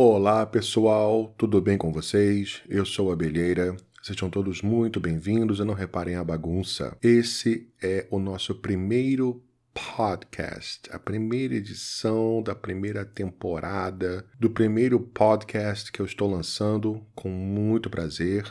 Olá pessoal, tudo bem com vocês? Eu sou a Abelheira. Sejam todos muito bem-vindos e não reparem a bagunça. Esse é o nosso primeiro podcast, a primeira edição da primeira temporada do primeiro podcast que eu estou lançando com muito prazer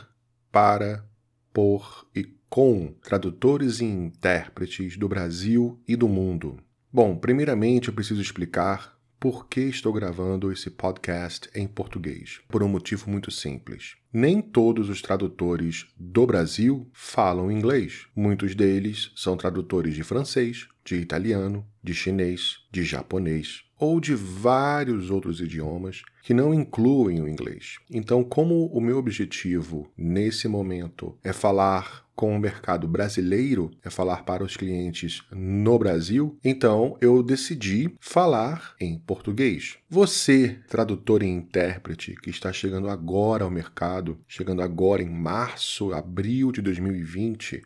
para, por e com tradutores e intérpretes do Brasil e do mundo. Bom, primeiramente eu preciso explicar por que estou gravando esse podcast em português? Por um motivo muito simples. Nem todos os tradutores do Brasil falam inglês. Muitos deles são tradutores de francês, de italiano, de chinês, de japonês ou de vários outros idiomas que não incluem o inglês. Então, como o meu objetivo nesse momento é falar com o mercado brasileiro, é falar para os clientes no Brasil, então eu decidi falar em português. Você, tradutor e intérprete que está chegando agora ao mercado, chegando agora em março, abril de 2020,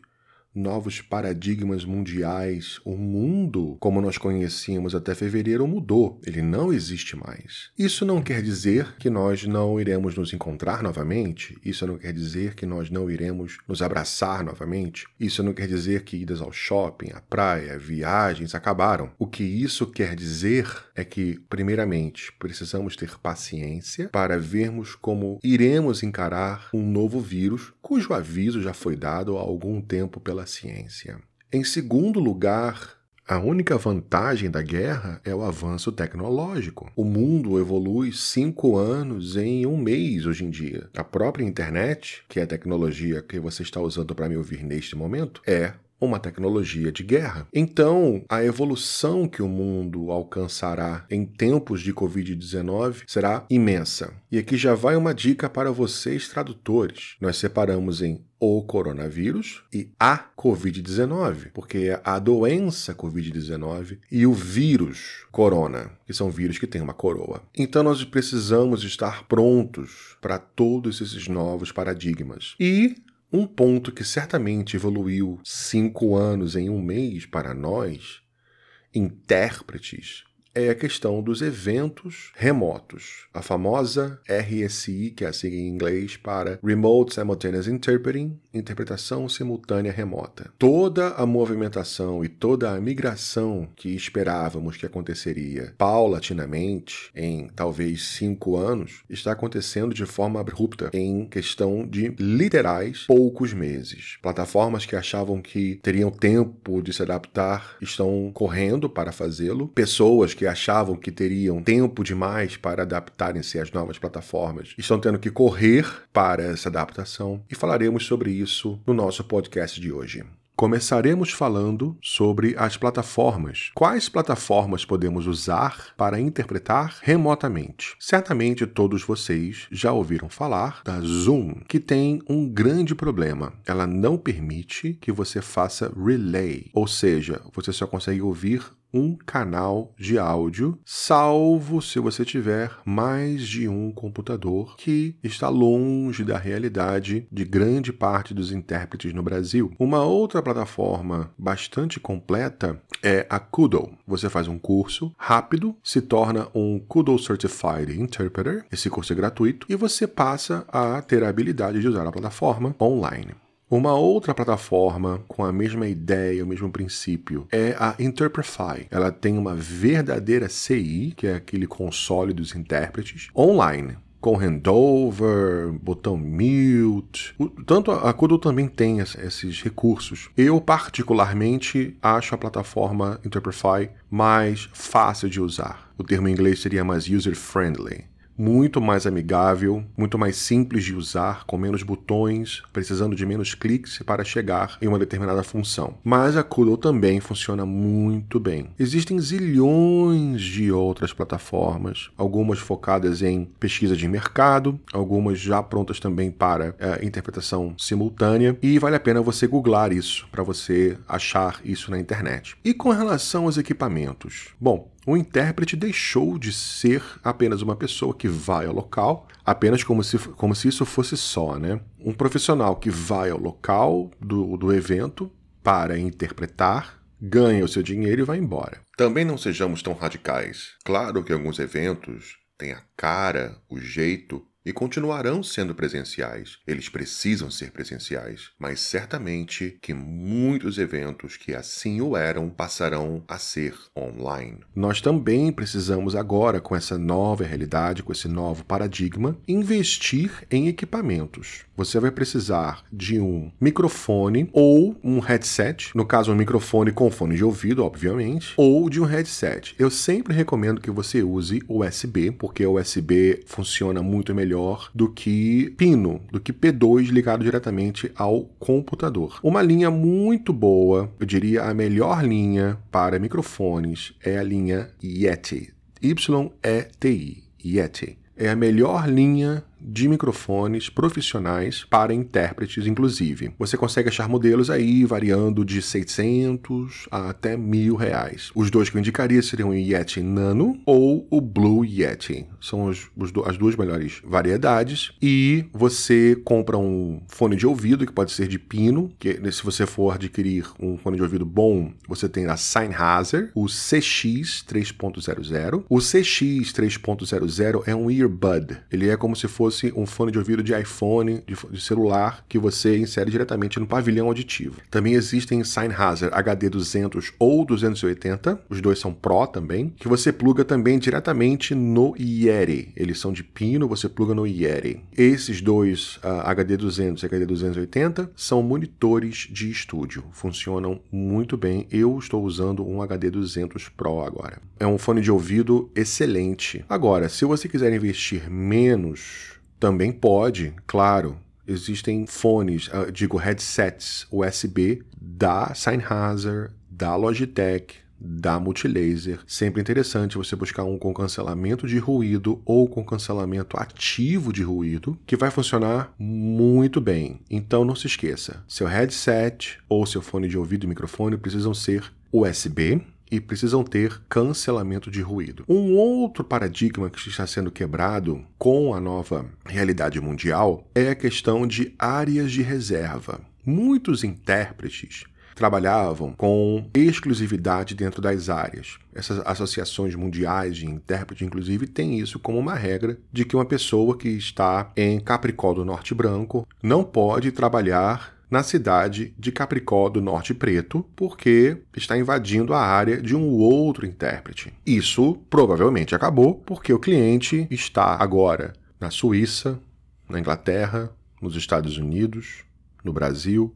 novos paradigmas mundiais. O mundo, como nós conhecíamos até fevereiro, mudou. Ele não existe mais. Isso não quer dizer que nós não iremos nos encontrar novamente. Isso não quer dizer que nós não iremos nos abraçar novamente. Isso não quer dizer que idas ao shopping, à praia, viagens acabaram. O que isso quer dizer é que, primeiramente, precisamos ter paciência para vermos como iremos encarar um novo vírus cujo aviso já foi dado há algum tempo pela pela ciência. Em segundo lugar, a única vantagem da guerra é o avanço tecnológico. O mundo evolui cinco anos em um mês hoje em dia. A própria internet, que é a tecnologia que você está usando para me ouvir neste momento, é uma tecnologia de guerra. Então, a evolução que o mundo alcançará em tempos de Covid-19 será imensa. E aqui já vai uma dica para vocês, tradutores. Nós separamos em o coronavírus e a Covid-19, porque é a doença Covid-19 e o vírus corona, que são vírus que têm uma coroa. Então nós precisamos estar prontos para todos esses novos paradigmas. E um ponto que certamente evoluiu cinco anos em um mês para nós, intérpretes, é a questão dos eventos remotos. A famosa RSI, que é a sigla em inglês para Remote Simultaneous Interpreting, interpretação simultânea remota. Toda a movimentação e toda a migração que esperávamos que aconteceria paulatinamente em talvez cinco anos está acontecendo de forma abrupta em questão de literais poucos meses. Plataformas que achavam que teriam tempo de se adaptar estão correndo para fazê-lo. Pessoas que que achavam que teriam tempo demais para adaptarem-se às novas plataformas estão tendo que correr para essa adaptação e falaremos sobre isso no nosso podcast de hoje. Começaremos falando sobre as plataformas. Quais plataformas podemos usar para interpretar remotamente? Certamente todos vocês já ouviram falar da Zoom, que tem um grande problema. Ela não permite que você faça relay, ou seja, você só consegue ouvir um canal de áudio, salvo se você tiver mais de um computador que está longe da realidade de grande parte dos intérpretes no Brasil. Uma outra plataforma bastante completa é a Kudo. Você faz um curso rápido, se torna um Kudo Certified Interpreter. Esse curso é gratuito e você passa a ter a habilidade de usar a plataforma online. Uma outra plataforma com a mesma ideia, o mesmo princípio, é a Interprefy. Ela tem uma verdadeira CI, que é aquele console dos intérpretes, online com handover, botão mute. Tanto a Kudo também tem esses recursos. Eu, particularmente, acho a plataforma Interprefy mais fácil de usar. O termo em inglês seria mais user-friendly muito mais amigável, muito mais simples de usar, com menos botões, precisando de menos cliques para chegar em uma determinada função. Mas a Kudo também funciona muito bem. Existem zilhões de outras plataformas, algumas focadas em pesquisa de mercado, algumas já prontas também para é, interpretação simultânea, e vale a pena você googlar isso para você achar isso na internet. E com relação aos equipamentos? Bom, o intérprete deixou de ser apenas uma pessoa que vai ao local, apenas como se, como se isso fosse só, né? Um profissional que vai ao local do, do evento para interpretar, ganha o seu dinheiro e vai embora. Também não sejamos tão radicais. Claro que alguns eventos têm a cara, o jeito e continuarão sendo presenciais. Eles precisam ser presenciais, mas certamente que muitos eventos que assim o eram passarão a ser online. Nós também precisamos agora, com essa nova realidade, com esse novo paradigma, investir em equipamentos. Você vai precisar de um microfone ou um headset, no caso um microfone com fone de ouvido, obviamente, ou de um headset. Eu sempre recomendo que você use USB, porque o USB funciona muito melhor melhor do que pino, do que P2 ligado diretamente ao computador. Uma linha muito boa, eu diria a melhor linha para microfones é a linha Yeti. Y-E-T-I. Yeti. É a melhor linha de microfones profissionais para intérpretes, inclusive. Você consegue achar modelos aí variando de 600 a até mil reais. Os dois que eu indicaria seriam o Yeti Nano ou o Blue Yeti. São os, os as duas melhores variedades. E você compra um fone de ouvido, que pode ser de pino, que se você for adquirir um fone de ouvido bom, você tem a Sennheiser, o CX 3.00. O CX 3.00 é um earbud. Ele é como se fosse fosse um fone de ouvido de iPhone, de, de celular, que você insere diretamente no pavilhão auditivo. Também existem Sennheiser HD 200 ou 280, os dois são Pro também, que você pluga também diretamente no Yeti. Eles são de pino, você pluga no Yeti. Esses dois, uh, HD 200 e HD 280, são monitores de estúdio. Funcionam muito bem. Eu estou usando um HD 200 Pro agora. É um fone de ouvido excelente. Agora, se você quiser investir menos também pode, claro. Existem fones, uh, digo headsets USB da Sennheiser, da Logitech, da Multilaser. Sempre interessante você buscar um com cancelamento de ruído ou com cancelamento ativo de ruído, que vai funcionar muito bem. Então não se esqueça, seu headset ou seu fone de ouvido e microfone precisam ser USB e precisam ter cancelamento de ruído. Um outro paradigma que está sendo quebrado com a nova realidade mundial é a questão de áreas de reserva. Muitos intérpretes trabalhavam com exclusividade dentro das áreas. Essas associações mundiais de intérprete, inclusive, têm isso como uma regra de que uma pessoa que está em Capricó do Norte Branco não pode trabalhar na cidade de Capricó do Norte Preto, porque está invadindo a área de um outro intérprete. Isso provavelmente acabou porque o cliente está agora na Suíça, na Inglaterra, nos Estados Unidos, no Brasil,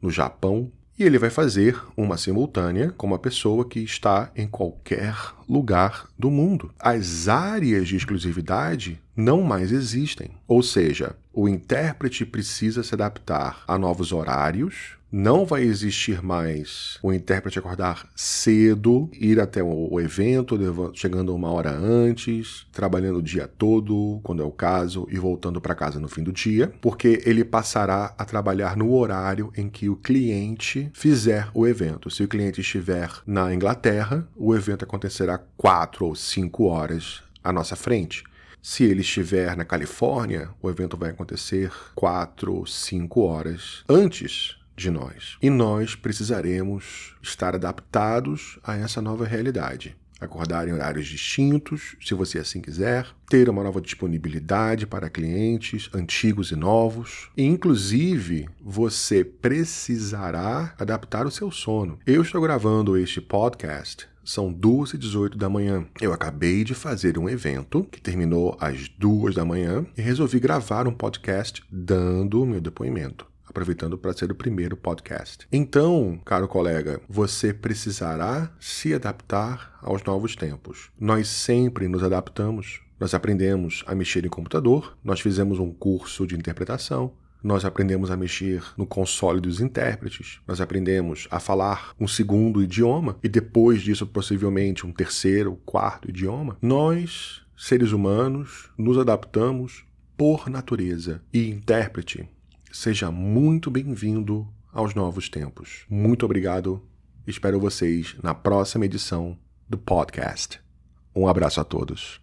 no Japão, e ele vai fazer uma simultânea com uma pessoa que está em qualquer lugar do mundo. As áreas de exclusividade não mais existem. Ou seja, o intérprete precisa se adaptar a novos horários, não vai existir mais o intérprete acordar cedo, ir até o evento, chegando uma hora antes, trabalhando o dia todo, quando é o caso, e voltando para casa no fim do dia, porque ele passará a trabalhar no horário em que o cliente fizer o evento. Se o cliente estiver na Inglaterra, o evento acontecerá quatro ou cinco horas à nossa frente. Se ele estiver na Califórnia, o evento vai acontecer quatro, cinco horas antes de nós. E nós precisaremos estar adaptados a essa nova realidade. Acordar em horários distintos, se você assim quiser, ter uma nova disponibilidade para clientes antigos e novos, e inclusive você precisará adaptar o seu sono. Eu estou gravando este podcast são 2 e 18 da manhã. Eu acabei de fazer um evento que terminou às 2 da manhã e resolvi gravar um podcast dando o meu depoimento aproveitando para ser o primeiro podcast. Então, caro colega, você precisará se adaptar aos novos tempos. Nós sempre nos adaptamos. Nós aprendemos a mexer em computador, nós fizemos um curso de interpretação, nós aprendemos a mexer no console dos intérpretes, nós aprendemos a falar um segundo idioma e depois disso, possivelmente, um terceiro, quarto idioma. Nós, seres humanos, nos adaptamos por natureza. E intérprete Seja muito bem-vindo aos novos tempos. Muito obrigado. Espero vocês na próxima edição do podcast. Um abraço a todos.